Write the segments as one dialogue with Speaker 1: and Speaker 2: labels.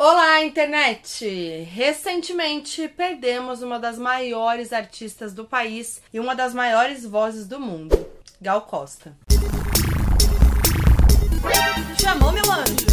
Speaker 1: Olá, internet! Recentemente perdemos uma das maiores artistas do país e uma das maiores vozes do mundo, Gal Costa. Chamou, meu anjo!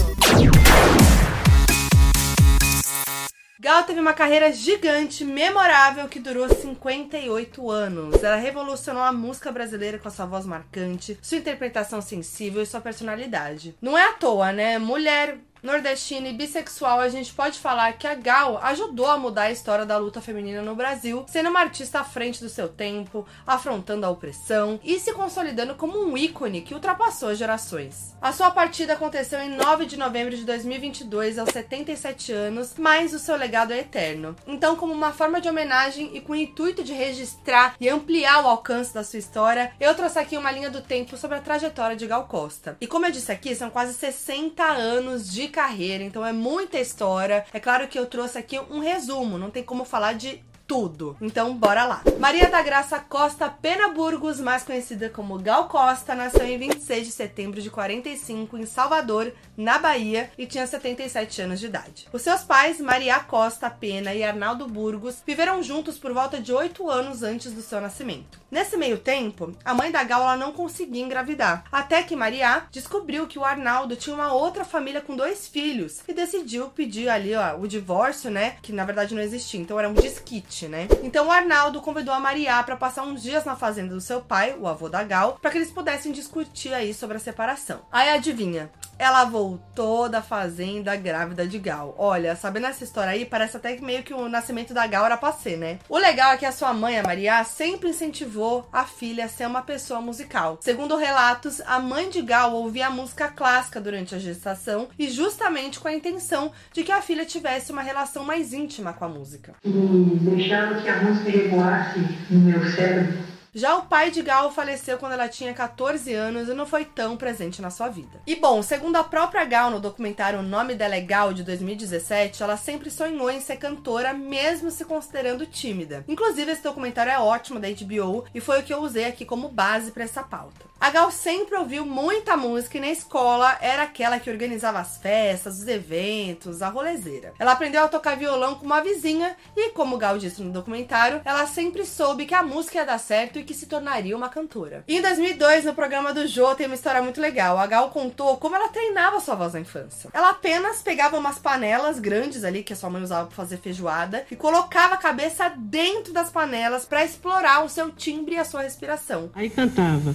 Speaker 1: Gal teve uma carreira gigante, memorável, que durou 58 anos. Ela revolucionou a música brasileira com a sua voz marcante, sua interpretação sensível e sua personalidade. Não é à toa, né? Mulher nordestina e bissexual, a gente pode falar que a Gal ajudou a mudar a história da luta feminina no Brasil, sendo uma artista à frente do seu tempo, afrontando a opressão e se consolidando como um ícone que ultrapassou gerações. A sua partida aconteceu em 9 de novembro de 2022, aos 77 anos, mas o seu legado é eterno. Então, como uma forma de homenagem e com o intuito de registrar e ampliar o alcance da sua história, eu trouxe aqui uma linha do tempo sobre a trajetória de Gal Costa. E como eu disse aqui, são quase 60 anos de carreira, então é muita história. É claro que eu trouxe aqui um resumo, não tem como falar de tudo. Então, bora lá. Maria da Graça Costa Pena Burgos, mais conhecida como Gal Costa, nasceu em 26 de setembro de 45 em Salvador, na Bahia, e tinha 77 anos de idade. Os seus pais, Maria Costa Pena e Arnaldo Burgos, viveram juntos por volta de 8 anos antes do seu nascimento. Nesse meio tempo, a mãe da Gal não conseguia engravidar, até que Maria descobriu que o Arnaldo tinha uma outra família com dois filhos e decidiu pedir ali ó, o divórcio, né, que na verdade não existia, então era um desquite, né? Então o Arnaldo convidou a Maria para passar uns dias na fazenda do seu pai, o avô da Gal, para que eles pudessem discutir aí sobre a separação. Aí adivinha, ela voltou da fazenda grávida de Gal. Olha, sabendo essa história aí, parece até que meio que o nascimento da Gal era pra ser, né? O legal é que a sua mãe, a Maria, sempre incentivou a filha a ser uma pessoa musical. Segundo relatos, a mãe de Gal ouvia música clássica durante a gestação e justamente com a intenção de que a filha tivesse uma relação mais íntima com a música.
Speaker 2: E deixando que a música reboasse no meu cérebro
Speaker 1: já o pai de Gal faleceu quando ela tinha 14 anos e não foi tão presente na sua vida. E bom, segundo a própria Gal no documentário O Nome Dela é Gal de 2017, ela sempre sonhou em ser cantora, mesmo se considerando tímida. Inclusive, esse documentário é ótimo da HBO e foi o que eu usei aqui como base para essa pauta. A Gal sempre ouviu muita música e na escola era aquela que organizava as festas, os eventos, a rolezeira. Ela aprendeu a tocar violão com uma vizinha e, como Gal disse no documentário, ela sempre soube que a música ia dar certo e que se tornaria uma cantora. Em 2002, no programa do Jô, tem uma história muito legal. A Gal contou como ela treinava sua voz na infância. Ela apenas pegava umas panelas grandes ali que a sua mãe usava para fazer feijoada e colocava a cabeça dentro das panelas para explorar o seu timbre e a sua respiração.
Speaker 2: Aí cantava.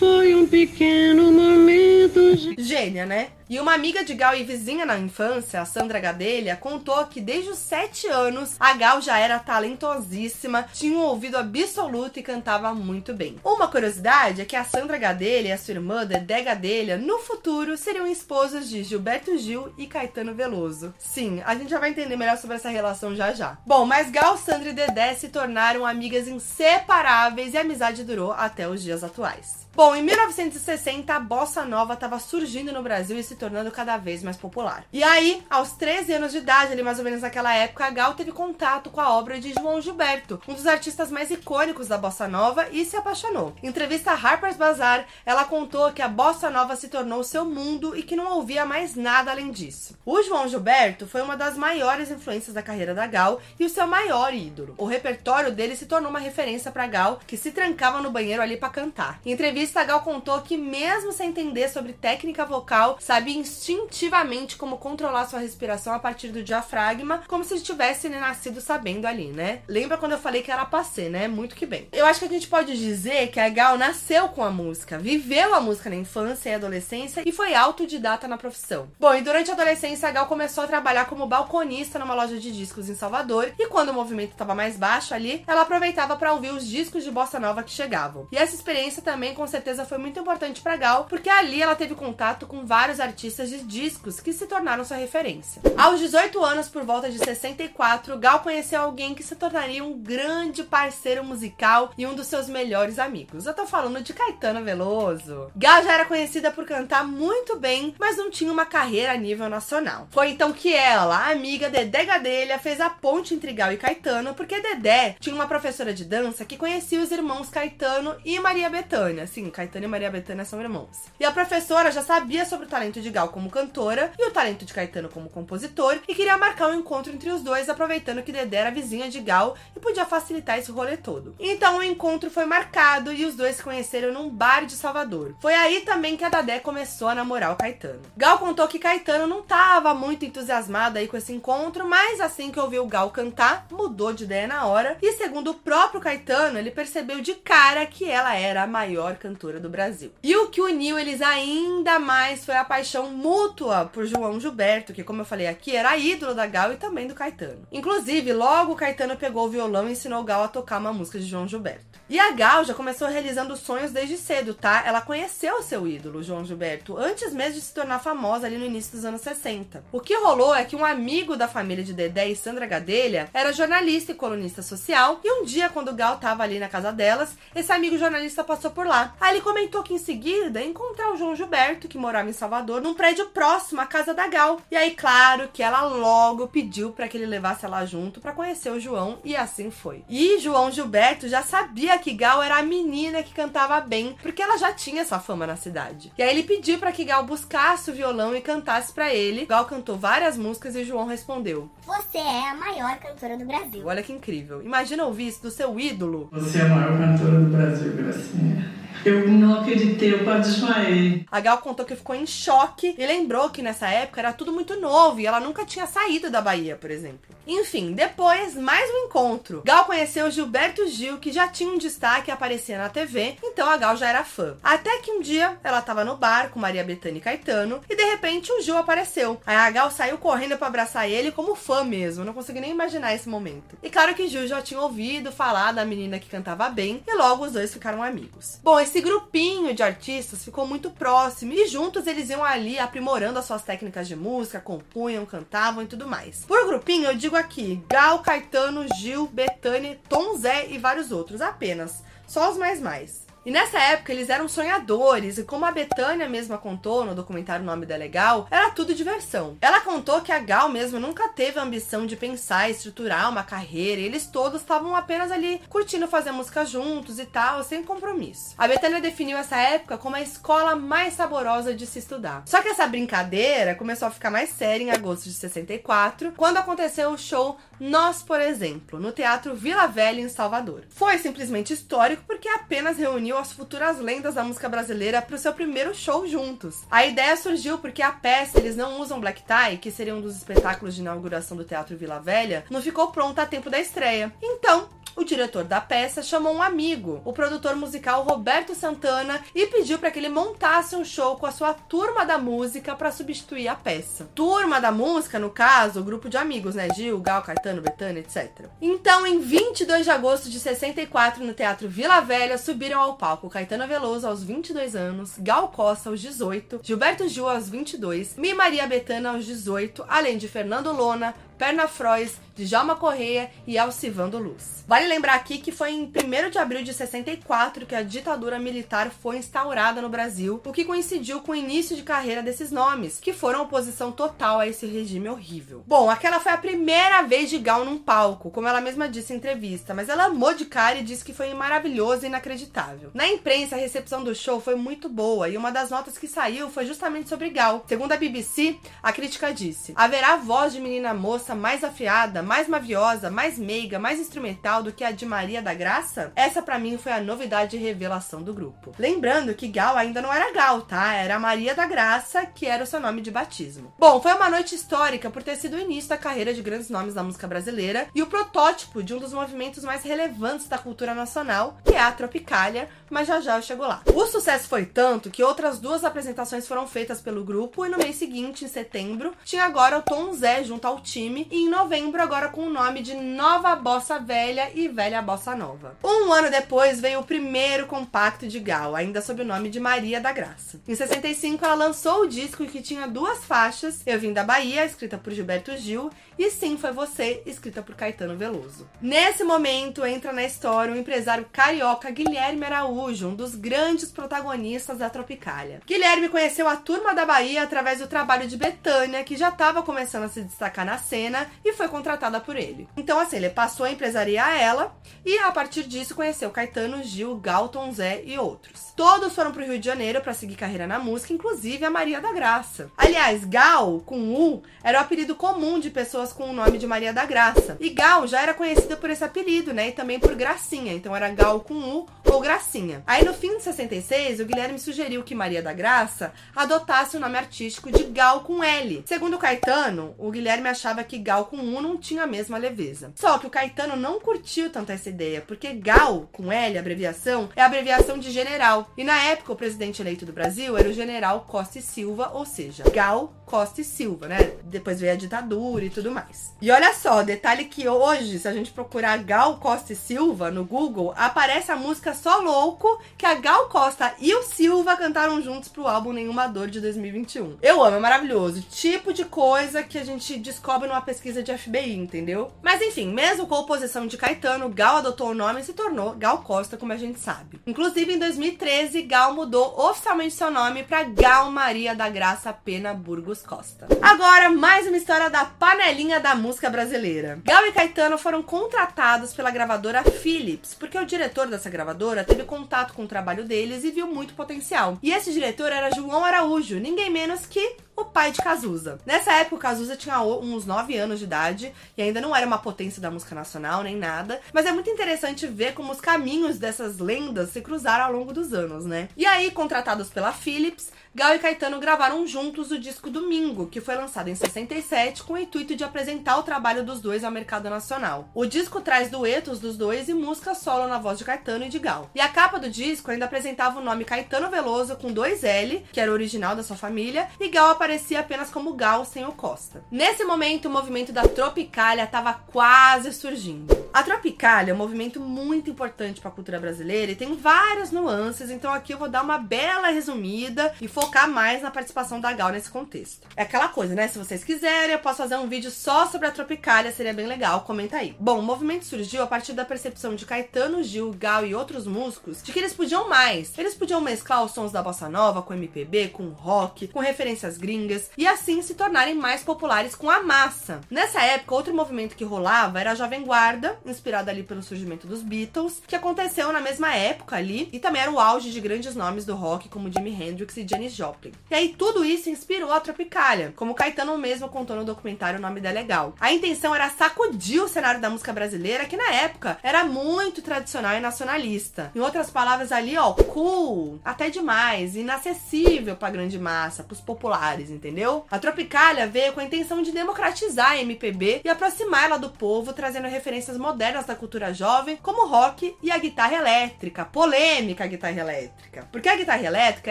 Speaker 2: Foi um pequeno momento.
Speaker 1: Gênia, né? E uma amiga de Gal e vizinha na infância, a Sandra Gadelha, contou que desde os 7 anos a Gal já era talentosíssima, tinha um ouvido absoluto e cantava muito bem. Uma curiosidade é que a Sandra Gadelha e a sua irmã Dedé Gadelha, no futuro, seriam esposas de Gilberto Gil e Caetano Veloso. Sim, a gente já vai entender melhor sobre essa relação já já. Bom, mas Gal, Sandra e Dedé se tornaram amigas inseparáveis e a amizade durou até os dias atuais. Bom, em 1960 a bossa nova estava surgindo no Brasil e se tornando cada vez mais popular. E aí, aos 13 anos de idade, ali mais ou menos naquela época, a Gal teve contato com a obra de João Gilberto, um dos artistas mais icônicos da bossa nova, e se apaixonou. Em entrevista a Harper's Bazaar, ela contou que a bossa nova se tornou seu mundo e que não ouvia mais nada além disso. O João Gilberto foi uma das maiores influências da carreira da Gal e o seu maior ídolo. O repertório dele se tornou uma referência para Gal, que se trancava no banheiro ali para cantar. Em entrevista a Gal contou que, mesmo sem entender sobre técnica vocal, instintivamente como controlar sua respiração a partir do diafragma, como se tivesse nascido sabendo ali, né? Lembra quando eu falei que era passê, né? Muito que bem. Eu acho que a gente pode dizer que a Gal nasceu com a música, viveu a música na infância e adolescência e foi autodidata na profissão. Bom, e durante a adolescência, a Gal começou a trabalhar como balconista numa loja de discos em Salvador e quando o movimento estava mais baixo ali, ela aproveitava para ouvir os discos de bossa nova que chegavam. E essa experiência também com certeza foi muito importante para Gal, porque ali ela teve contato com vários de discos que se tornaram sua referência. Aos 18 anos, por volta de 64, Gal conheceu alguém que se tornaria um grande parceiro musical e um dos seus melhores amigos. Eu tô falando de Caetano Veloso. Gal já era conhecida por cantar muito bem, mas não tinha uma carreira a nível nacional. Foi então que ela, a amiga Dedé Gadelha, fez a ponte entre Gal e Caetano, porque Dedé tinha uma professora de dança que conhecia os irmãos Caetano e Maria Bethânia. Sim, Caetano e Maria Bethânia são irmãos. E a professora já sabia sobre o talento de Gal como cantora e o talento de Caetano como compositor e queria marcar um encontro entre os dois, aproveitando que Dedé era vizinha de Gal e podia facilitar esse rolê todo. Então o encontro foi marcado e os dois se conheceram num bar de Salvador. Foi aí também que a Dedé começou a namorar o Caetano. Gal contou que Caetano não estava muito entusiasmado aí com esse encontro, mas assim que ouviu Gal cantar, mudou de ideia na hora e segundo o próprio Caetano, ele percebeu de cara que ela era a maior cantora do Brasil. E o que uniu eles ainda mais foi a paixão mútua por João Gilberto, que como eu falei aqui, era ídolo da Gal e também do Caetano. Inclusive, logo Caetano pegou o violão e ensinou Gal a tocar uma música de João Gilberto. E a Gal já começou realizando sonhos desde cedo, tá? Ela conheceu seu ídolo, João Gilberto, antes mesmo de se tornar famosa ali no início dos anos 60. O que rolou é que um amigo da família de Dedé e Sandra Gadelha era jornalista e colunista social, e um dia, quando Gal tava ali na casa delas, esse amigo jornalista passou por lá. Aí ele comentou que em seguida encontrar o João Gilberto, que morava em Salvador, num prédio próximo à casa da Gal. E aí, claro, que ela logo pediu para que ele levasse ela junto para conhecer o João, e assim foi. E João Gilberto já sabia que Gal era a menina que cantava bem, porque ela já tinha essa fama na cidade. E aí ele pediu para que Gal buscasse o violão e cantasse para ele. Gal cantou várias músicas e João respondeu:
Speaker 3: Você é a maior cantora do Brasil.
Speaker 1: Olha que incrível. Imagina ouvir isso do seu ídolo.
Speaker 4: Você é a maior cantora do Brasil, Gracinha. Eu não acreditei, eu quase desmaiei.
Speaker 1: A Gal contou que ficou em choque e lembrou que nessa época era tudo muito novo e ela nunca tinha saído da Bahia, por exemplo. Enfim, depois, mais um encontro. Gal conheceu Gilberto Gil, que já tinha um destaque e aparecia na TV, então a Gal já era fã. Até que um dia ela tava no bar com Maria Bethânia e Caetano e de repente o Gil apareceu. Aí a Gal saiu correndo para abraçar ele como fã mesmo, não consegui nem imaginar esse momento. E claro que Gil já tinha ouvido falar da menina que cantava bem e logo os dois ficaram amigos. Bom, esse grupinho de artistas ficou muito próximo e juntos eles iam ali aprimorando as suas técnicas de música, compunham, cantavam e tudo mais. Por grupinho, eu digo aqui: Gal, Caetano, Gil, Betânia, Tom Zé e vários outros, apenas. Só os mais mais. E nessa época eles eram sonhadores, e como a Betânia mesma contou no documentário Nome da Legal, era tudo diversão. Ela contou que a Gal mesmo nunca teve a ambição de pensar e estruturar uma carreira, e eles todos estavam apenas ali curtindo fazer música juntos e tal, sem compromisso. A Betânia definiu essa época como a escola mais saborosa de se estudar. Só que essa brincadeira começou a ficar mais séria em agosto de 64, quando aconteceu o show Nós, por exemplo, no Teatro Vila Velha em Salvador. Foi simplesmente histórico porque apenas reuniu as futuras lendas da música brasileira para o seu primeiro show juntos. A ideia surgiu porque a peça Eles Não Usam Black Tie, que seria um dos espetáculos de inauguração do Teatro Vila Velha, não ficou pronta a tempo da estreia. Então, o diretor da peça chamou um amigo, o produtor musical Roberto Santana, e pediu para que ele montasse um show com a sua turma da música para substituir a peça. Turma da música, no caso, o grupo de amigos, né? Gil, Gal, Caetano, Betânia, etc. Então, em 22 de agosto de 64, no Teatro Vila Velha, subiram ao palco Caetano Veloso aos 22 anos, Gal Costa aos 18, Gilberto Gil aos 22, Mi Maria Bethânia aos 18, além de Fernando Lona, Perna Frois, Djalma Correia e Alcivando Luz. Vale lembrar aqui que foi em 1 de abril de 64 que a ditadura militar foi instaurada no Brasil, o que coincidiu com o início de carreira desses nomes, que foram oposição total a esse regime horrível. Bom, aquela foi a primeira vez de Gal num palco, como ela mesma disse em entrevista, mas ela amou de cara e disse que foi maravilhoso e inacreditável. Na imprensa, a recepção do show foi muito boa e uma das notas que saiu foi justamente sobre Gal. Segundo a BBC, a crítica disse: haverá voz de menina moça mais afiada, mais maviosa, mais meiga, mais instrumental do que a de Maria da Graça? Essa para mim foi a novidade e revelação do grupo. Lembrando que Gal ainda não era Gal, tá? Era Maria da Graça, que era o seu nome de batismo. Bom, foi uma noite histórica por ter sido o início da carreira de grandes nomes da música brasileira e o protótipo de um dos movimentos mais relevantes da cultura nacional, que é a Tropicália, mas já já eu chego lá. O sucesso foi tanto que outras duas apresentações foram feitas pelo grupo e no mês seguinte, em setembro, tinha agora o Tom Zé junto ao time nome, e em novembro agora com o nome de Nova Bossa Velha e Velha Bossa Nova. Um ano depois veio o primeiro compacto de Gal, ainda sob o nome de Maria da Graça. Em 65 ela lançou o disco que tinha duas faixas, Eu Vim da Bahia, escrita por Gilberto Gil, e Sim Foi Você, escrita por Caetano Veloso. Nesse momento entra na história o empresário carioca Guilherme Araújo, um dos grandes protagonistas da Tropicália. Guilherme conheceu a turma da Bahia através do trabalho de Betânia, que já estava começando a se destacar na cena e foi contratada por ele. Então, assim, ele passou a empresariar ela e a partir disso conheceu Caetano, Gil, Galton, Zé e outros. Todos foram pro Rio de Janeiro para seguir carreira na música, inclusive a Maria da Graça. Aliás, Gal, com U, era o apelido comum de pessoas com o nome de Maria da Graça. E Gal já era conhecida por esse apelido, né? E também por Gracinha. Então era Gal com U ou Gracinha. Aí no fim de 66, o Guilherme sugeriu que Maria da Graça adotasse o nome artístico de Gal com L. Segundo Caetano, o Guilherme achava que Gal com U não tinha a mesma leveza. Só que o Caetano não curtiu tanto essa ideia, porque Gal com L, abreviação, é abreviação de general. E na época, o presidente eleito do Brasil era o general Costa e Silva, ou seja, Gal Costa e Silva, né? Depois veio a ditadura e tudo mais. E olha só, detalhe que hoje, se a gente procurar Gal Costa e Silva no Google, aparece a música Só Louco, que a Gal Costa e o Silva cantaram juntos pro álbum Nenhuma Dor de 2021. Eu amo, é maravilhoso. Tipo de coisa que a gente descobre numa pesquisa de FBI, entendeu? Mas enfim, mesmo com a oposição de Caetano, Gal adotou o nome e se tornou Gal Costa, como a gente sabe. Inclusive, em 2013, Gal mudou oficialmente seu nome para Gal Maria da Graça Pena Burgos Costa. Agora, mais uma história da panelinha da música brasileira. Gal e Caetano foram contratados pela gravadora Philips, porque o diretor dessa gravadora teve contato com o trabalho deles e viu muito potencial. E esse diretor era João Araújo, ninguém menos que o pai de Cazuza. Nessa época, o Cazuza tinha uns 9 anos de idade e ainda não era uma potência da música nacional nem nada, mas é muito interessante ver como os caminhos dessas lendas se cruzaram ao longo dos anos, né? E aí, contratados pela Philips, Gal e Caetano gravaram juntos o disco Domingo, que foi lançado em 67 com o intuito de apresentar o trabalho dos dois ao mercado nacional. O disco traz duetos dos dois e música solo na voz de Caetano e de Gal. E a capa do disco ainda apresentava o nome Caetano Veloso com dois L, que era original da sua família, e Gal aparecia apenas como Gal sem o Costa. Nesse momento, o movimento da Tropicália estava quase surgindo. A Tropicália é um movimento muito importante para a cultura brasileira e tem várias nuances, então aqui eu vou dar uma bela resumida e focar mais na participação da Gal nesse contexto. É aquela coisa, né? Se vocês quiserem, eu posso fazer um vídeo só sobre a Tropicália, seria bem legal, comenta aí. Bom, o movimento surgiu a partir da percepção de Caetano, Gil, Gal e outros músicos de que eles podiam mais. Eles podiam mesclar os sons da bossa nova com MPB, com rock, com referências gringas e assim se tornarem mais populares com a massa. Nessa época, outro movimento que rolava era a Jovem Guarda, inspirada ali pelo surgimento dos Beatles, que aconteceu na mesma época ali e também era o auge de grandes nomes do rock como Jimi Hendrix e Janis Joplin. E aí tudo isso inspirou a Tropicália, como Caetano mesmo contou no documentário O Nome da Legal. A intenção era sacudir o cenário da música brasileira, que na época era muito tradicional e nacionalista. Em outras palavras ali, ó, cool, até demais, inacessível pra grande massa, pros populares, entendeu? A Tropicália veio com a intenção de democratizar a MPB e aproximá-la do povo, trazendo referências modernas da cultura jovem, como rock e a guitarra elétrica, polêmica guitarra elétrica. Porque a guitarra elétrica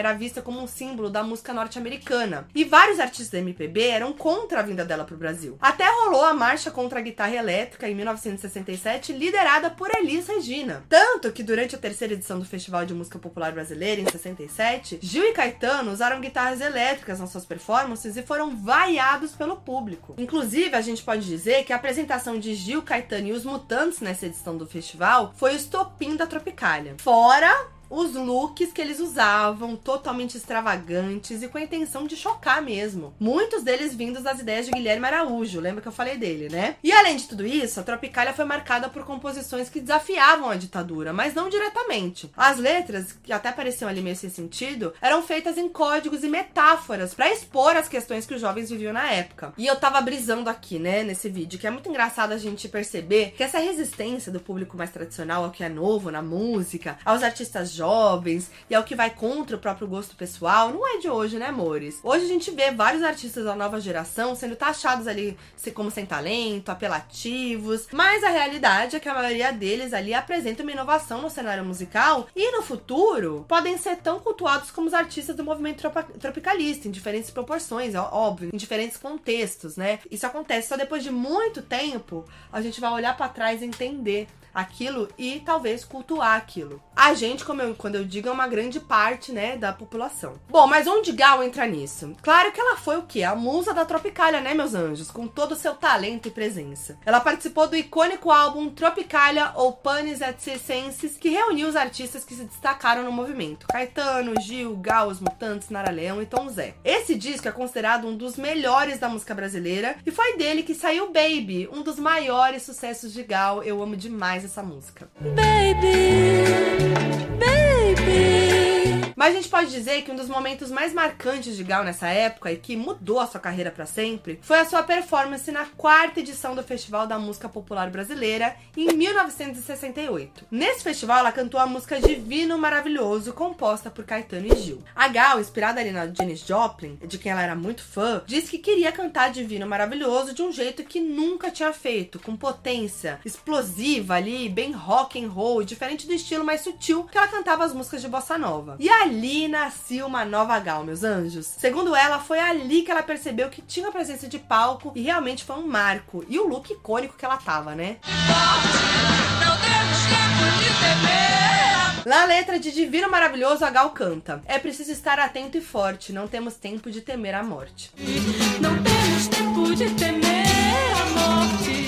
Speaker 1: era vista como um símbolo da música norte-americana. E vários artistas da MPB eram contra a vinda dela para o Brasil. Até rolou a marcha contra a guitarra elétrica em 1967, liderada por Elis Regina. Tanto que durante a terceira edição do Festival de Música Popular Brasileira, em 67, Gil e Caetano usaram guitarras elétricas nas suas performances e foram vaiados pelo público. Inclusive, a gente pode dizer que a apresentação de Gil, Caetano e os Mutantes nessa edição do festival foi o estopim da Tropicália. Fora os looks que eles usavam, totalmente extravagantes e com a intenção de chocar mesmo. Muitos deles vindos das ideias de Guilherme Araújo, lembra que eu falei dele, né? E além de tudo isso, a Tropicália foi marcada por composições que desafiavam a ditadura, mas não diretamente. As letras, que até pareciam ali meio sem sentido, eram feitas em códigos e metáforas para expor as questões que os jovens viviam na época. E eu tava brisando aqui, né, nesse vídeo, que é muito engraçado a gente perceber que essa resistência do público mais tradicional ao que é novo na música, aos artistas jovens e é o que vai contra o próprio gosto pessoal, não é de hoje, né, amores? Hoje a gente vê vários artistas da nova geração sendo taxados ali como sem talento, apelativos, mas a realidade é que a maioria deles ali apresenta uma inovação no cenário musical e no futuro podem ser tão cultuados como os artistas do movimento tropicalista, em diferentes proporções, é óbvio, em diferentes contextos, né? Isso acontece só depois de muito tempo, a gente vai olhar para trás e entender aquilo e talvez cultuar aquilo. A gente, como eu, quando eu digo, é uma grande parte, né, da população. Bom, mas onde Gal entra nisso? Claro que ela foi o quê? A musa da Tropicália, né, meus anjos? Com todo o seu talento e presença. Ela participou do icônico álbum Tropicália ou Panis et que reuniu os artistas que se destacaram no movimento. Caetano, Gil, Gal, Os Mutantes, Nara Leão e Tom Zé. Esse disco é considerado um dos melhores da música brasileira e foi dele que saiu Baby, um dos maiores sucessos de Gal. Eu amo essa música. Baby, baby. A gente pode dizer que um dos momentos mais marcantes de Gal nessa época e que mudou a sua carreira para sempre foi a sua performance na quarta edição do Festival da Música Popular Brasileira em 1968. Nesse festival ela cantou a música Divino Maravilhoso, composta por Caetano e Gil. A Gal, inspirada ali na Janis Joplin, de quem ela era muito fã, disse que queria cantar Divino Maravilhoso de um jeito que nunca tinha feito, com potência, explosiva ali, bem rock and roll, diferente do estilo mais sutil que ela cantava as músicas de bossa nova. E ali ali nascia uma nova Gal, meus anjos. Segundo ela, foi ali que ela percebeu que tinha presença de palco e realmente foi um marco. E o look icônico que ela tava, né? Na letra de Divino Maravilhoso, a Gal canta: É preciso estar atento e forte, não temos tempo de temer a morte. Não temos tempo de temer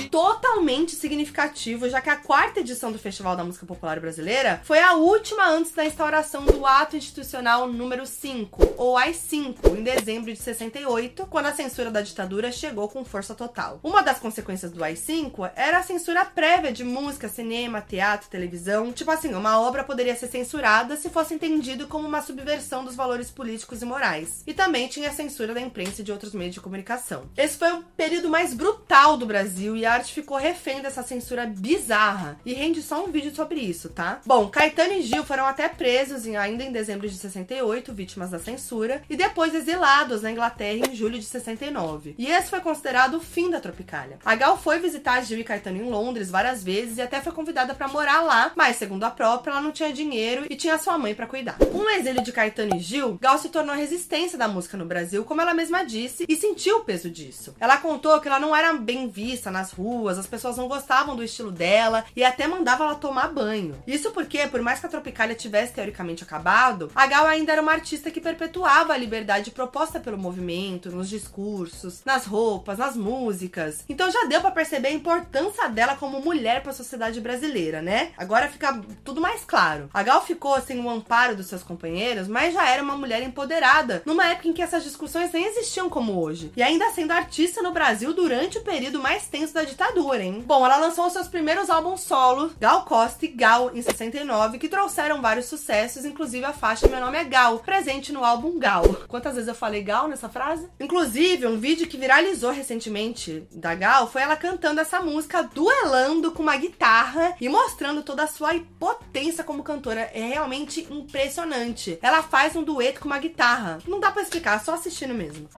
Speaker 1: totalmente significativo, já que a quarta edição do Festival da Música Popular Brasileira foi a última antes da instauração do Ato Institucional número 5, ou AI-5, em dezembro de 68, quando a censura da ditadura chegou com força total. Uma das consequências do AI-5 era a censura prévia de música, cinema, teatro, televisão. Tipo assim, uma obra poderia ser censurada se fosse entendido como uma subversão dos valores políticos e morais. E também tinha a censura da imprensa e de outros meios de comunicação. Esse foi o período mais brutal do Brasil e a arte ficou refém dessa censura bizarra. E rende só um vídeo sobre isso, tá? Bom, Caetano e Gil foram até presos em, ainda em dezembro de 68, vítimas da censura, e depois exilados na Inglaterra em julho de 69. E esse foi considerado o fim da Tropicália. A Gal foi visitar Gil e Caetano em Londres várias vezes e até foi convidada para morar lá, mas segundo a própria, ela não tinha dinheiro e tinha sua mãe para cuidar. O exílio de Caetano e Gil, Gal se tornou a resistência da música no Brasil, como ela mesma disse, e sentiu o peso disso. Ela contou que ela não era bem vista nas ruas, as pessoas não gostavam do estilo dela e até mandava ela tomar banho. Isso porque, por mais que a Tropicália tivesse teoricamente acabado, a Gal ainda era uma artista que perpetuava a liberdade proposta pelo movimento, nos discursos, nas roupas, nas músicas. Então já deu para perceber a importância dela como mulher para a sociedade brasileira, né? Agora fica tudo mais claro. A Gal ficou sem o amparo dos seus companheiros, mas já era uma mulher empoderada, numa época em que essas discussões nem existiam como hoje. E ainda sendo artista no Brasil durante o período mais tenso da ditadura, hein? Bom, ela lançou seus primeiros álbuns solo, Gal Costa e Gal, em 69, que trouxeram vários sucessos, inclusive a faixa Meu Nome é Gal, presente no álbum Gal. Quantas vezes eu falei Gal nessa frase? Inclusive, um vídeo que viralizou recentemente da Gal foi ela cantando essa música, duelando com uma guitarra e mostrando toda a sua potência como cantora. É realmente impressionante. Ela faz um dueto com uma guitarra. Não dá para explicar, só assistindo mesmo.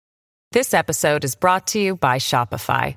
Speaker 5: This episode is brought to you by Shopify.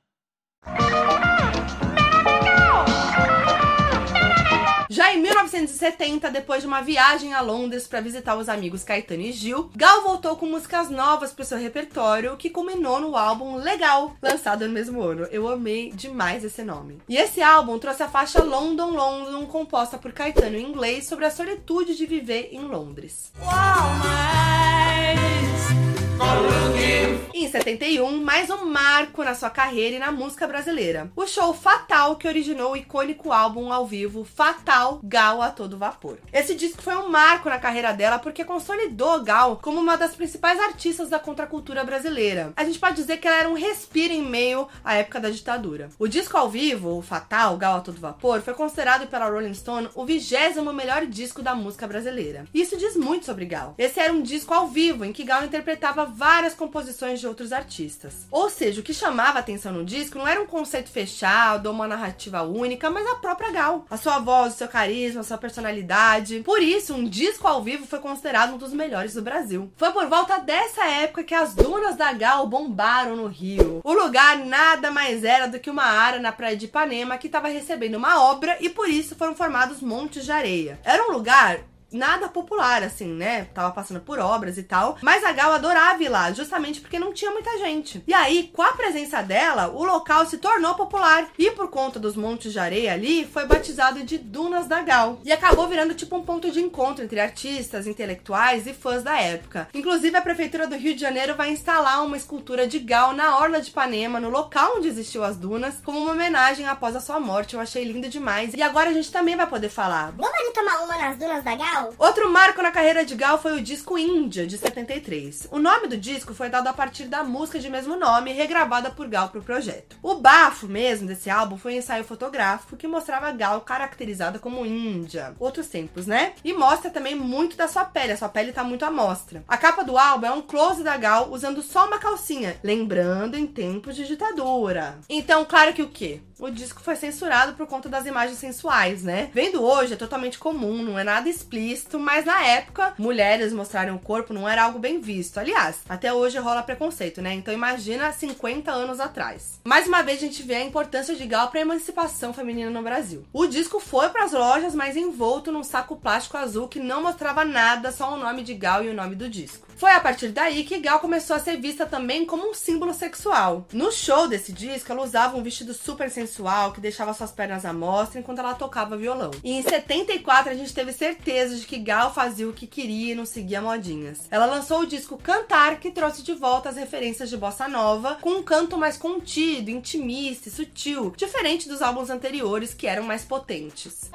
Speaker 1: 1970, depois de uma viagem a Londres para visitar os amigos Caetano e Gil, Gal voltou com músicas novas para o seu repertório, que culminou no álbum Legal, lançado no mesmo ano. Eu amei demais esse nome. E esse álbum trouxe a faixa London London, composta por Caetano em inglês, sobre a solitude de viver em Londres. Em 71, mais um marco na sua carreira e na música brasileira. O show Fatal, que originou o icônico álbum ao vivo Fatal Gal a Todo Vapor. Esse disco foi um marco na carreira dela porque consolidou Gal como uma das principais artistas da contracultura brasileira. A gente pode dizer que ela era um respiro em meio à época da ditadura. O disco ao vivo, o Fatal Gal a Todo Vapor, foi considerado pela Rolling Stone o vigésimo melhor disco da música brasileira. Isso diz muito sobre Gal. Esse era um disco ao vivo em que Gal interpretava várias composições de outros artistas. Ou seja, o que chamava atenção no disco não era um conceito fechado ou uma narrativa única, mas a própria Gal. A sua voz, o seu carisma, a sua personalidade. Por isso, um disco ao vivo foi considerado um dos melhores do Brasil. Foi por volta dessa época que as dunas da Gal bombaram no Rio. O lugar nada mais era do que uma área na praia de Ipanema que estava recebendo uma obra e por isso foram formados montes de areia. Era um lugar nada popular, assim, né? Tava passando por obras e tal. Mas a Gal adorava ir lá, justamente porque não tinha muita gente. E aí, com a presença dela, o local se tornou popular. E por conta dos montes de areia ali, foi batizado de Dunas da Gal. E acabou virando tipo um ponto de encontro entre artistas, intelectuais e fãs da época. Inclusive, a Prefeitura do Rio de Janeiro vai instalar uma escultura de Gal na Orla de Ipanema, no local onde existiu as dunas, como uma homenagem após a sua morte. Eu achei lindo demais. E agora a gente também vai poder falar.
Speaker 3: Vamos ali tomar uma nas dunas da Gal?
Speaker 1: Outro marco na carreira de Gal foi o disco Índia, de 73. O nome do disco foi dado a partir da música de mesmo nome, regravada por Gal pro projeto. O bafo mesmo desse álbum foi um ensaio fotográfico que mostrava Gal caracterizada como Índia. Outros tempos, né? E mostra também muito da sua pele, a sua pele tá muito à mostra. A capa do álbum é um close da Gal usando só uma calcinha, lembrando em tempos de ditadura. Então, claro que o quê? O disco foi censurado por conta das imagens sensuais, né? Vendo hoje é totalmente comum, não é nada explícito, mas na época, mulheres mostrarem o corpo não era algo bem visto. Aliás, até hoje rola preconceito, né? Então imagina 50 anos atrás. Mais uma vez a gente vê a importância de Gal para a emancipação feminina no Brasil. O disco foi para as lojas, mas envolto num saco plástico azul que não mostrava nada, só o nome de Gal e o nome do disco. Foi a partir daí que Gal começou a ser vista também como um símbolo sexual. No show desse disco, ela usava um vestido super sensual que deixava suas pernas à mostra enquanto ela tocava violão. E em 74 a gente teve certeza de que Gal fazia o que queria e não seguia modinhas. Ela lançou o disco Cantar, que trouxe de volta as referências de bossa nova, com um canto mais contido, intimista e sutil, diferente dos álbuns anteriores que eram mais potentes.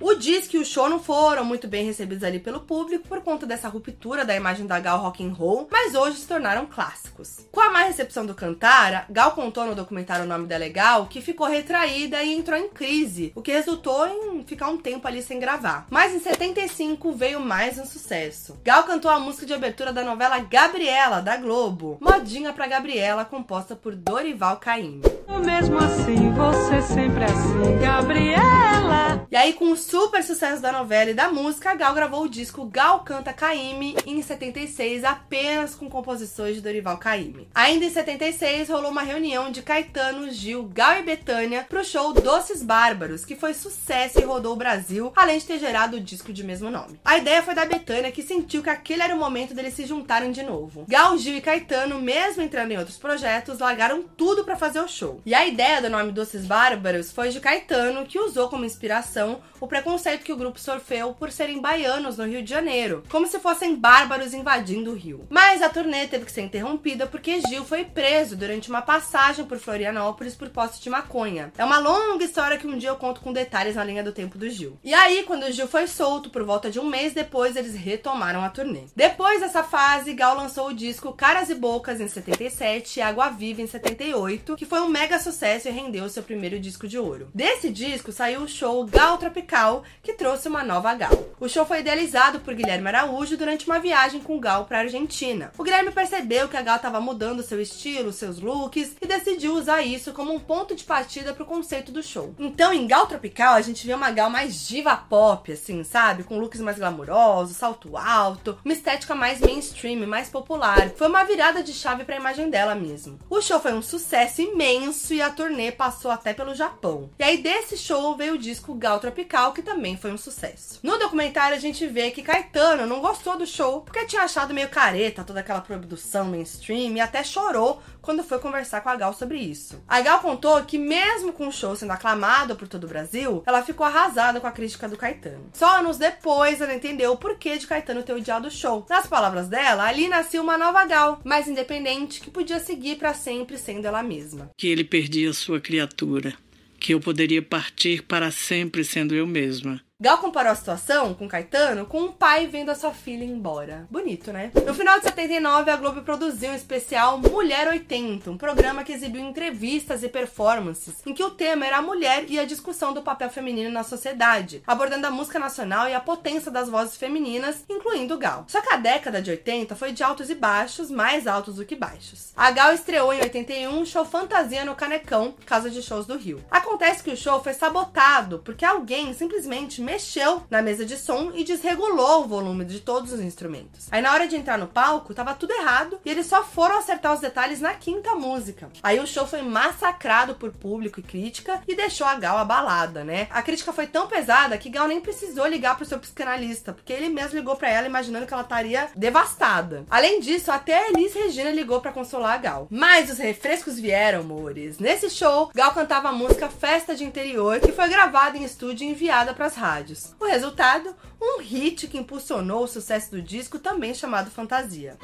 Speaker 1: O disco e o show não foram muito bem recebidos ali pelo público por conta dessa ruptura da imagem da Gal rock and roll, mas hoje se tornaram clássicos. Com a má recepção do Cantar, Gal contou no documentário O Nome da Legal que ficou retraída e entrou em crise, o que resultou em ficar um tempo ali sem gravar. Mas em 75 veio mais um sucesso. Gal cantou a música de abertura da novela Gabriela da Globo, Modinha pra Gabriela, composta por Dorival Caymmi.
Speaker 6: Mesmo assim, você sempre assim, Gabriela.
Speaker 1: E aí, com o super sucesso da novela e da música, Gal gravou o disco Gal Canta Caymmi em 76, apenas com composições de Dorival Caymmi. Ainda em 76, rolou uma reunião de Caetano, Gil, Gal e Betânia pro show Doces Bárbaros, que foi sucesso e rodou o Brasil, além de ter gerado o disco de mesmo nome. A ideia foi da Betânia, que sentiu que aquele era o momento deles se juntarem de novo. Gal, Gil e Caetano, mesmo entrando em outros projetos, largaram tudo para fazer o show. E a ideia do nome Doces Bárbaros foi de Caetano, que usou como inspiração o preconceito que o grupo sofreu por serem baianos no Rio de Janeiro, como se fossem bárbaros invadindo o Rio. Mas a turnê teve que ser interrompida porque Gil foi preso durante uma passagem por Florianópolis por posse de maconha. É uma longa história que um dia eu conto com detalhes na linha do tempo do Gil. E aí, quando o Gil foi solto, por volta de um mês depois, eles retomaram a turnê. Depois dessa fase, Gal lançou o disco Caras e Bocas em 77 e Água Viva em 78, que foi um mega sucesso e rendeu seu primeiro disco de ouro. Desse disco saiu o show Gal Tropical, que trouxe uma nova Gal. O show foi idealizado por Guilherme Araújo durante uma viagem com Gal para Argentina. O Guilherme percebeu que a Gal estava mudando seu estilo, seus looks e decidiu usar isso como um ponto de partida para o conceito do show. Então, em Gal Tropical, a gente vê uma Gal mais diva pop, assim, sabe? Com looks mais glamurosos, salto alto, uma estética mais mainstream, mais popular. Foi uma virada de chave para a imagem dela mesmo. O show foi um sucesso imenso e a turnê passou até pelo Japão. E aí desse show veio o disco Gal Tropical, que também foi um sucesso. No documentário a gente vê que Caetano não gostou do show porque tinha achado meio careta toda aquela produção mainstream e até chorou quando foi conversar com a Gal sobre isso. A Gal contou que mesmo com o show sendo aclamado por todo o Brasil, ela ficou arrasada com a crítica do Caetano. Só anos depois ela entendeu o porquê de Caetano ter odiado o show. Nas palavras dela, ali nasceu uma nova Gal, mais independente, que podia seguir para sempre sendo ela mesma.
Speaker 4: Que ele perdia sua criatura, que eu poderia partir para sempre sendo eu mesma.
Speaker 1: Gal comparou a situação com Caetano com um pai vendo a sua filha embora. Bonito, né? No final de 79, a Globo produziu um especial Mulher 80, um programa que exibiu entrevistas e performances, em que o tema era a mulher e a discussão do papel feminino na sociedade, abordando a música nacional e a potência das vozes femininas, incluindo Gal. Só que a década de 80 foi de altos e baixos, mais altos do que baixos. A Gal estreou em 81 um show Fantasia no Canecão, casa de shows do Rio. Acontece que o show foi sabotado porque alguém simplesmente mexeu na mesa de som e desregulou o volume de todos os instrumentos. Aí na hora de entrar no palco, tava tudo errado e eles só foram acertar os detalhes na quinta música. Aí o show foi massacrado por público e crítica e deixou a Gal abalada, né? A crítica foi tão pesada que Gal nem precisou ligar pro seu psicanalista, porque ele mesmo ligou para ela imaginando que ela estaria devastada. Além disso, até a Elis Regina ligou para consolar a Gal. Mas os refrescos vieram, amores. Nesse show, Gal cantava a música Festa de Interior, que foi gravada em estúdio e enviada para as rádios rádios. O resultado, um hit que impulsionou o sucesso do disco, também chamado Fantasia.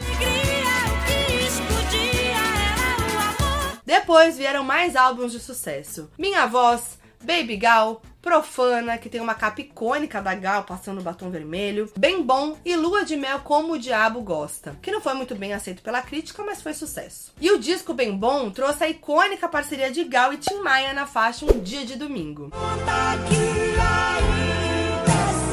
Speaker 1: Depois vieram mais álbuns de sucesso. Minha Voz, Baby Gal, Profana, que tem uma capa icônica da Gal passando batom vermelho, Bem Bom e Lua de Mel Como o Diabo Gosta, que não foi muito bem aceito pela crítica, mas foi sucesso. E o disco Bem Bom trouxe a icônica parceria de Gal e Tim Maia na faixa Um Dia de Domingo.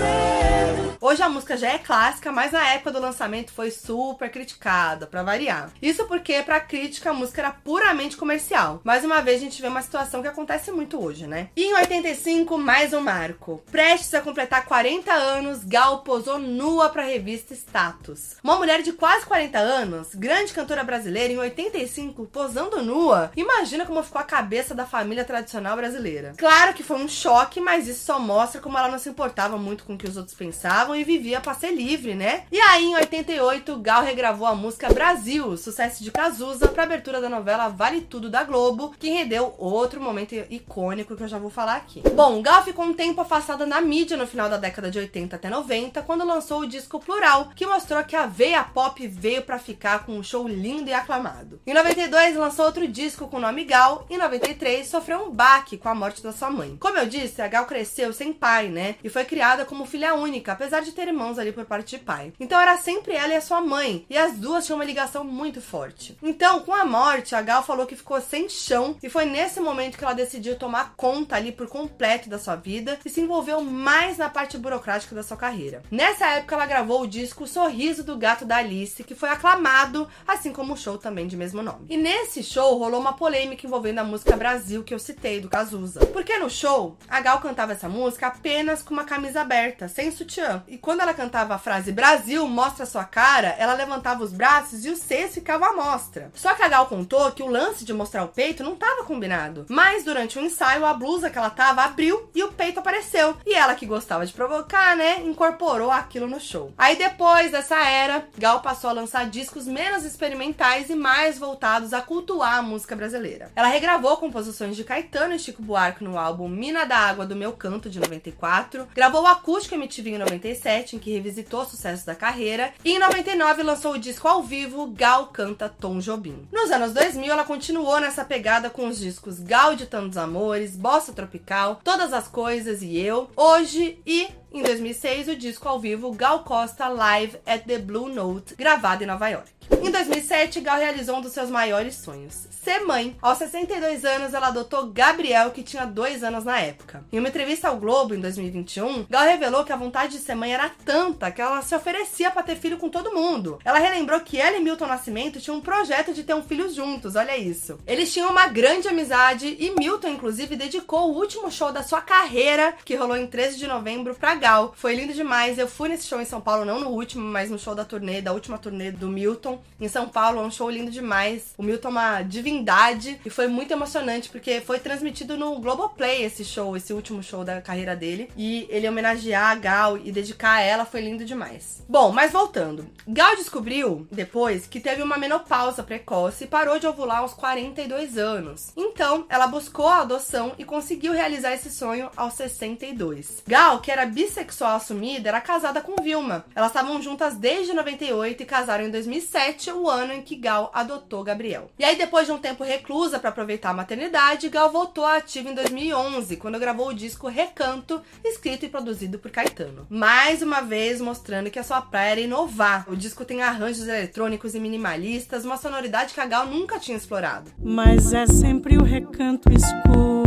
Speaker 1: away. Hoje a música já é clássica, mas na época do lançamento foi super criticada, para variar. Isso porque pra crítica a música era puramente comercial. Mais uma vez a gente vê uma situação que acontece muito hoje, né? E em 85, mais um marco. Prestes a completar 40 anos, Gal posou nua pra revista Status. Uma mulher de quase 40 anos, grande cantora brasileira em 85, posando nua. Imagina como ficou a cabeça da família tradicional brasileira. Claro que foi um choque, mas isso só mostra como ela não se importava muito com o que os outros pensavam e vivia pra ser livre, né? E aí, em 88, Gal regravou a música Brasil, sucesso de Cazuza, pra abertura da novela Vale Tudo da Globo, que rendeu outro momento icônico que eu já vou falar aqui. Bom, Gal ficou um tempo afastada na mídia no final da década de 80 até 90, quando lançou o disco Plural, que mostrou que a veia pop veio para ficar com um show lindo e aclamado. Em 92, lançou outro disco com o nome Gal, e em 93 sofreu um baque com a morte da sua mãe. Como eu disse, a Gal cresceu sem pai, né? E foi criada como filha única, apesar de ter irmãos ali por parte de pai. Então era sempre ela e a sua mãe, e as duas tinham uma ligação muito forte. Então, com a morte, a Gal falou que ficou sem chão, e foi nesse momento que ela decidiu tomar conta ali por completo da sua vida e se envolveu mais na parte burocrática da sua carreira. Nessa época, ela gravou o disco Sorriso do Gato da Alice, que foi aclamado, assim como o show também de mesmo nome. E nesse show rolou uma polêmica envolvendo a música Brasil que eu citei do Cazuza. Porque no show, a Gal cantava essa música apenas com uma camisa aberta, sem sutiã. E quando ela cantava a frase Brasil, mostra sua cara, ela levantava os braços e os seios ficavam à mostra. Só que a Gal contou que o lance de mostrar o peito não estava combinado. Mas durante o ensaio, a blusa que ela tava abriu e o peito apareceu. E ela, que gostava de provocar, né, incorporou aquilo no show. Aí depois dessa era, Gal passou a lançar discos menos experimentais e mais voltados a cultuar a música brasileira. Ela regravou composições de Caetano e Chico Buarque no álbum Mina da Água do Meu Canto de 94, gravou o Acústico MTV em 97, em que revisitou sucessos da carreira, e em 99 lançou o disco ao vivo Gal Canta Tom Jobim. Nos anos 2000, ela continuou nessa pegada com os discos Gal de Tantos Amores, Bossa Tropical, Todas as Coisas e Eu, Hoje e em 2006, o disco ao vivo Gal Costa Live at the Blue Note, gravado em Nova York. Em 2007, Gal realizou um dos seus maiores sonhos, ser mãe. Aos 62 anos, ela adotou Gabriel, que tinha dois anos na época. Em uma entrevista ao Globo, em 2021, Gal revelou que a vontade de ser mãe era tanta que ela se oferecia para ter filho com todo mundo. Ela relembrou que ela e Milton Nascimento tinham um projeto de ter um filho juntos, olha isso. Eles tinham uma grande amizade e Milton, inclusive, dedicou o último show da sua carreira, que rolou em 13 de novembro, para Gal. Foi lindo demais. Eu fui nesse show em São Paulo, não no último, mas no show da turnê, da última turnê do Milton, em São Paulo. É um show lindo demais. O Milton é uma divindade e foi muito emocionante porque foi transmitido no Globoplay esse show, esse último show da carreira dele. E ele homenagear a Gal e dedicar a ela foi lindo demais. Bom, mas voltando. Gal descobriu depois que teve uma menopausa precoce e parou de ovular aos 42 anos. Então, ela buscou a adoção e conseguiu realizar esse sonho aos 62. Gal, que era bissexual assumida, era casada com Vilma. Elas estavam juntas desde 98 e casaram em 2007, o ano em que Gal adotou Gabriel. E aí, depois de um tempo reclusa para aproveitar a maternidade, Gal voltou à ativa em 2011, quando gravou o disco Recanto, escrito e produzido por Caetano. Mais uma vez mostrando que a sua praia era inovar. O disco tem arranjos eletrônicos e minimalistas, uma sonoridade que a Gal nunca tinha explorado.
Speaker 6: Mas é sempre o recanto escuro.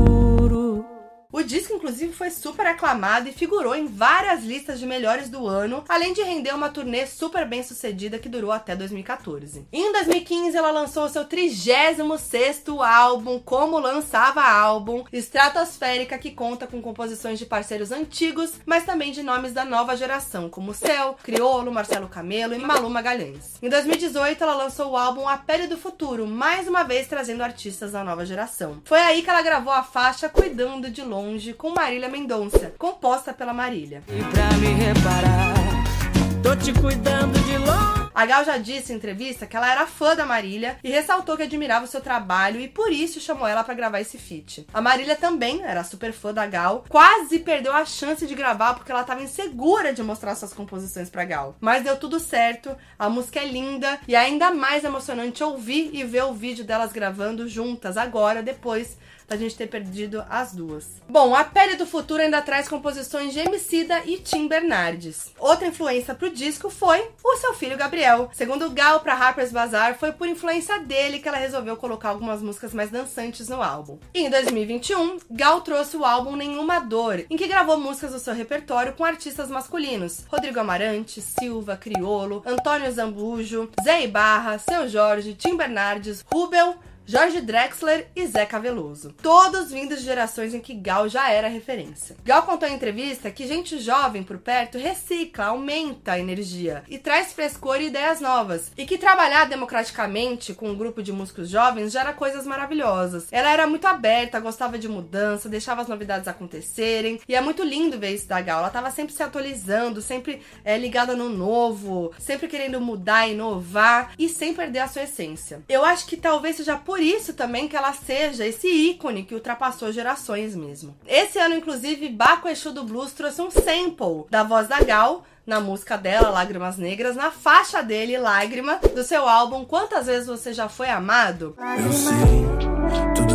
Speaker 1: O disco, inclusive, foi super aclamado e figurou em várias listas de melhores do ano, além de render uma turnê super bem sucedida que durou até 2014. Em 2015, ela lançou seu 36 álbum, Como Lançava Álbum, Estratosférica, que conta com composições de parceiros antigos, mas também de nomes da nova geração, como Céu, Criolo, Marcelo Camelo e Malu Magalhães. Em 2018, ela lançou o álbum A Pele do Futuro, mais uma vez trazendo artistas da nova geração. Foi aí que ela gravou a faixa Cuidando de Longe Longe com Marília Mendonça, composta pela Marília.
Speaker 6: E pra me reparar, tô te cuidando de longe.
Speaker 1: A Gal já disse em entrevista que ela era fã da Marília e ressaltou que admirava o seu trabalho e por isso chamou ela para gravar esse feat. A Marília também era super fã da Gal, quase perdeu a chance de gravar porque ela estava insegura de mostrar suas composições para Gal. Mas deu tudo certo, a música é linda e é ainda mais emocionante ouvir e ver o vídeo delas gravando juntas agora, depois da gente ter perdido as duas. Bom, a Pele do Futuro ainda traz composições de Emicida e Tim Bernardes. Outra influência pro disco foi o seu filho Gabriel. Segundo Gal para Harper's Bazaar, foi por influência dele que ela resolveu colocar algumas músicas mais dançantes no álbum. E em 2021, Gal trouxe o álbum Nenhuma Dor, em que gravou músicas do seu repertório com artistas masculinos: Rodrigo Amarante, Silva, Criolo, Antônio Zambujo, Zé Ibarra, Seu Jorge, Tim Bernardes, Rubel, Jorge Drexler e Zeca Veloso. Todos vindos de gerações em que Gal já era referência. Gal contou em entrevista que gente jovem por perto recicla, aumenta a energia e traz frescor e ideias novas. E que trabalhar democraticamente com um grupo de músicos jovens gera coisas maravilhosas. Ela era muito aberta, gostava de mudança, deixava as novidades acontecerem. E é muito lindo ver isso da Gal. Ela estava sempre se atualizando, sempre é, ligada no novo, sempre querendo mudar, inovar e sem perder a sua essência. Eu acho que talvez seja por isso também que ela seja esse ícone que ultrapassou gerações mesmo. Esse ano, inclusive, Baco Exu do Blues trouxe um sample da voz da Gal na música dela, Lágrimas Negras, na faixa dele, Lágrima, do seu álbum Quantas Vezes Você Já Foi Amado?
Speaker 7: Eu sei tudo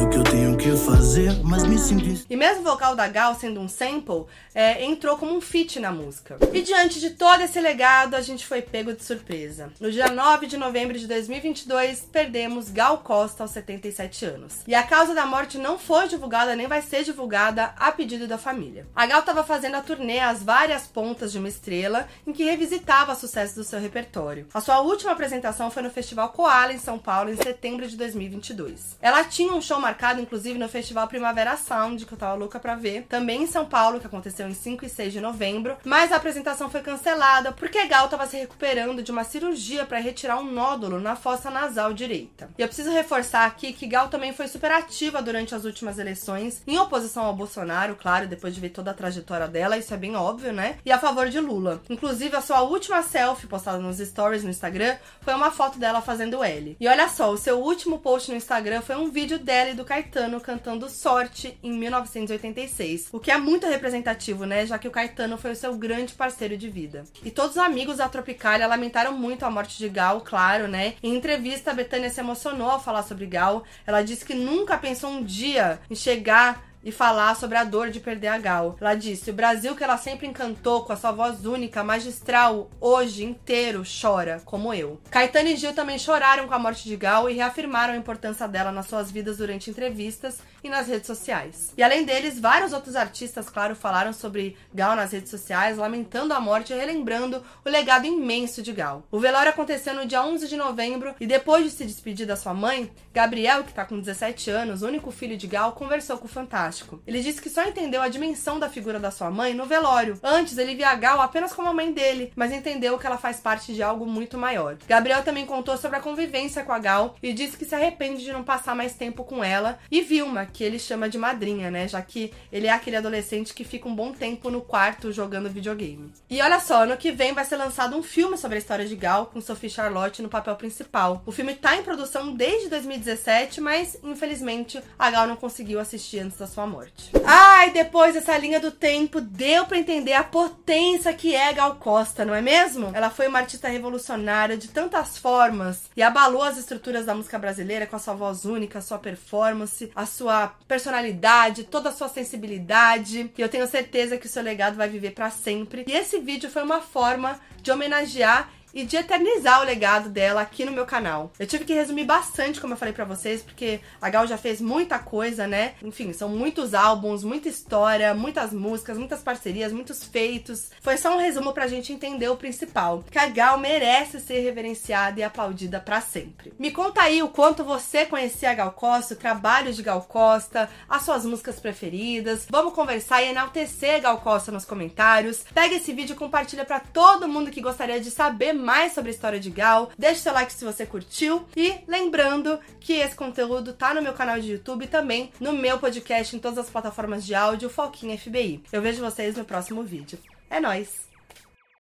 Speaker 7: que fazer, mas me sinto.
Speaker 1: E mesmo o vocal da Gal sendo um sample, é, entrou como um feat na música. E diante de todo esse legado, a gente foi pego de surpresa. No dia 9 de novembro de 2022, perdemos Gal Costa aos 77 anos. E a causa da morte não foi divulgada nem vai ser divulgada a pedido da família. A Gal estava fazendo a turnê As Várias Pontas de uma Estrela, em que revisitava sucessos do seu repertório. A sua última apresentação foi no Festival Koala em São Paulo em setembro de 2022. Ela tinha um show marcado, inclusive, no Festival Primavera Sound, que eu tava louca pra ver, também em São Paulo, que aconteceu em 5 e 6 de novembro, mas a apresentação foi cancelada porque Gal estava se recuperando de uma cirurgia para retirar um nódulo na fossa nasal direita. E eu preciso reforçar aqui que Gal também foi super ativa durante as últimas eleições, em oposição ao Bolsonaro, claro, depois de ver toda a trajetória dela, isso é bem óbvio, né? E a favor de Lula. Inclusive, a sua última selfie postada nos stories no Instagram foi uma foto dela fazendo L. E olha só, o seu último post no Instagram foi um vídeo dela e do Caetano cantando Sorte em 1986, o que é muito representativo, né? Já que o Caetano foi o seu grande parceiro de vida. E todos os amigos da Tropicália lamentaram muito a morte de Gal, claro, né? Em entrevista, a Betânia se emocionou ao falar sobre Gal. Ela disse que nunca pensou um dia em chegar e falar sobre a dor de perder a Gal. Ela disse: O Brasil que ela sempre encantou com a sua voz única, magistral, hoje inteiro chora, como eu. Caetano e Gil também choraram com a morte de Gal e reafirmaram a importância dela nas suas vidas durante entrevistas e nas redes sociais. E além deles, vários outros artistas, claro, falaram sobre Gal nas redes sociais, lamentando a morte e relembrando o legado imenso de Gal. O velório aconteceu no dia 11 de novembro e depois de se despedir da sua mãe, Gabriel, que tá com 17 anos, único filho de Gal, conversou com o Fantástico Ele disse que só entendeu a dimensão da figura da sua mãe no velório. Antes, ele via Gal apenas como a mãe dele, mas entendeu que ela faz parte de algo muito maior. Gabriel também contou sobre a convivência com a Gal e disse que se arrepende de não passar mais tempo com ela. E Vilma, que ele chama de madrinha, né? Já que ele é aquele adolescente que fica um bom tempo no quarto jogando videogame. E olha só, ano que vem vai ser lançado um filme sobre a história de Gal, com Sophie Charlotte no papel principal. O filme tá em produção desde 2017, mas infelizmente a Gal não conseguiu assistir antes da sua morte. Ai, depois dessa linha do tempo, deu para entender a potência que é Gal Costa, não é mesmo? Ela foi uma artista revolucionária de tantas formas e abalou as estruturas da música brasileira com a sua voz única, a sua performance, a sua personalidade, toda a sua sensibilidade. E eu tenho certeza que o seu legado vai viver para sempre. E esse vídeo foi uma forma de homenagear e de eternizar o legado dela aqui no meu canal. Eu tive que resumir bastante, como eu falei para vocês, porque a Gal já fez muita coisa, né? Enfim, são muitos álbuns, muita história, muitas músicas, muitas parcerias, muitos feitos. Foi só um resumo pra gente entender o principal, que a Gal merece ser reverenciada e aplaudida para sempre. Me conta aí o quanto você conhecia a Gal Costa, o trabalho de Gal Costa, as suas músicas preferidas. Vamos conversar e enaltecer Gal Costa nos comentários. Pega esse vídeo e compartilha para todo mundo que gostaria de saber mais sobre a história de Gal. Deixe seu like se você curtiu. E lembrando que esse conteúdo tá no meu canal de YouTube e também no meu podcast em todas as plataformas de áudio, Foquinha FBI. Eu vejo vocês no próximo vídeo. É nóis!